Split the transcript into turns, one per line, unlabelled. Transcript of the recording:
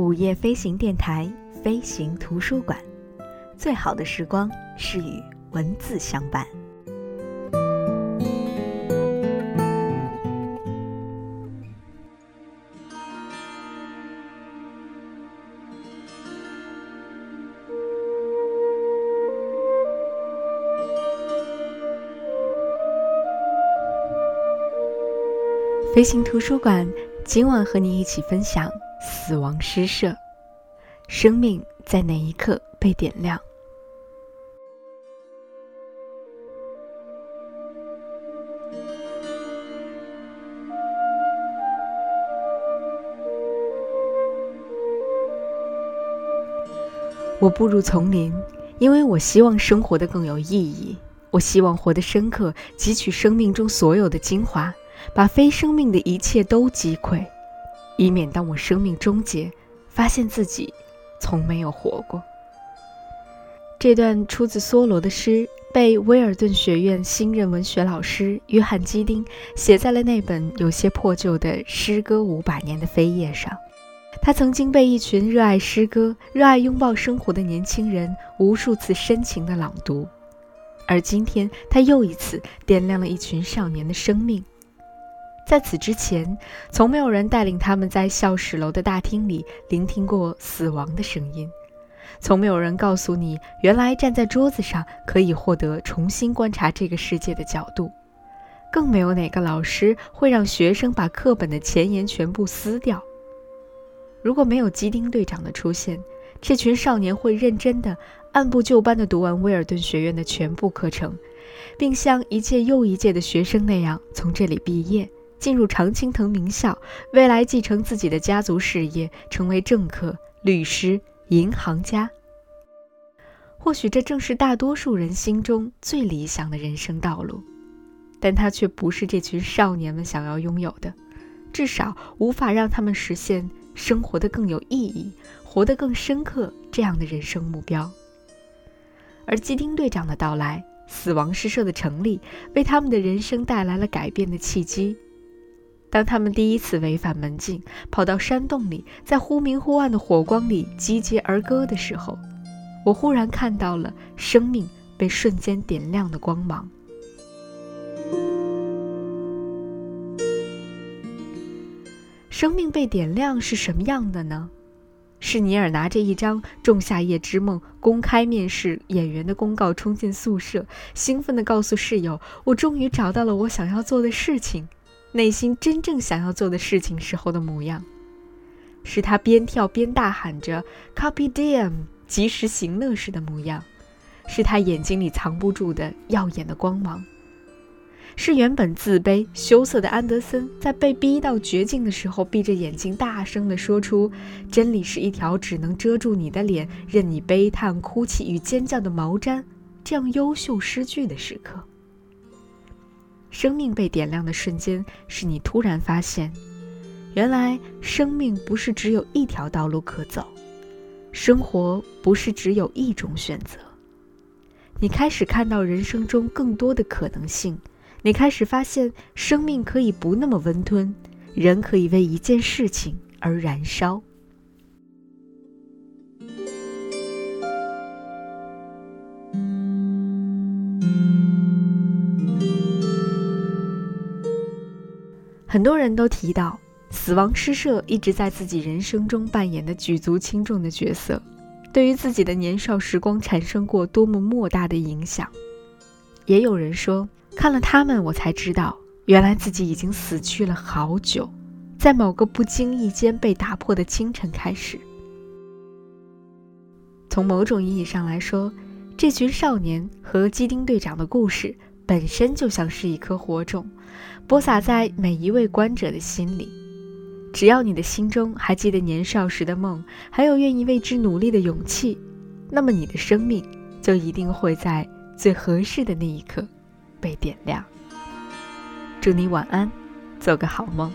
午夜飞行电台飞行图书馆，最好的时光是与文字相伴。飞行图书馆今晚和你一起分享死亡诗社，生命在哪一刻被点亮？我步入丛林，因为我希望生活的更有意义。我希望活得深刻，汲取生命中所有的精华。把非生命的一切都击溃，以免当我生命终结，发现自己从没有活过。这段出自梭罗的诗，被威尔顿学院新任文学老师约翰·基丁写在了那本有些破旧的《诗歌五百年的扉页》上。他曾经被一群热爱诗歌、热爱拥抱生活的年轻人无数次深情地朗读，而今天他又一次点亮了一群少年的生命。在此之前，从没有人带领他们在校史楼的大厅里聆听过死亡的声音，从没有人告诉你，原来站在桌子上可以获得重新观察这个世界的角度，更没有哪个老师会让学生把课本的前言全部撕掉。如果没有基丁队长的出现，这群少年会认真的、按部就班地读完威尔顿学院的全部课程，并像一届又一届的学生那样从这里毕业。进入常青藤名校，未来继承自己的家族事业，成为政客、律师、银行家。或许这正是大多数人心中最理想的人生道路，但它却不是这群少年们想要拥有的，至少无法让他们实现生活的更有意义、活得更深刻这样的人生目标。而基丁队长的到来，死亡诗社的成立，为他们的人生带来了改变的契机。当他们第一次违反门禁，跑到山洞里，在忽明忽暗的火光里集结而歌的时候，我忽然看到了生命被瞬间点亮的光芒。生命被点亮是什么样的呢？是尼尔拿着一张《仲夏夜之梦》公开面试演员的公告冲进宿舍，兴奋地告诉室友：“我终于找到了我想要做的事情。”内心真正想要做的事情时候的模样，是他边跳边大喊着 “Copy DM”，及时行乐时的模样，是他眼睛里藏不住的耀眼的光芒，是原本自卑羞涩的安德森在被逼到绝境的时候，闭着眼睛大声地说出“真理是一条只能遮住你的脸，任你悲叹、哭泣与尖叫的毛毡”这样优秀诗句的时刻。生命被点亮的瞬间，是你突然发现，原来生命不是只有一条道路可走，生活不是只有一种选择。你开始看到人生中更多的可能性，你开始发现生命可以不那么温吞，人可以为一件事情而燃烧。很多人都提到，死亡诗社一直在自己人生中扮演的举足轻重的角色，对于自己的年少时光产生过多么莫大的影响。也有人说，看了他们，我才知道，原来自己已经死去了好久，在某个不经意间被打破的清晨开始。从某种意义上来说，这群少年和基丁队长的故事。本身就像是一颗火种，播撒在每一位观者的心里。只要你的心中还记得年少时的梦，还有愿意为之努力的勇气，那么你的生命就一定会在最合适的那一刻被点亮。祝你晚安，做个好梦。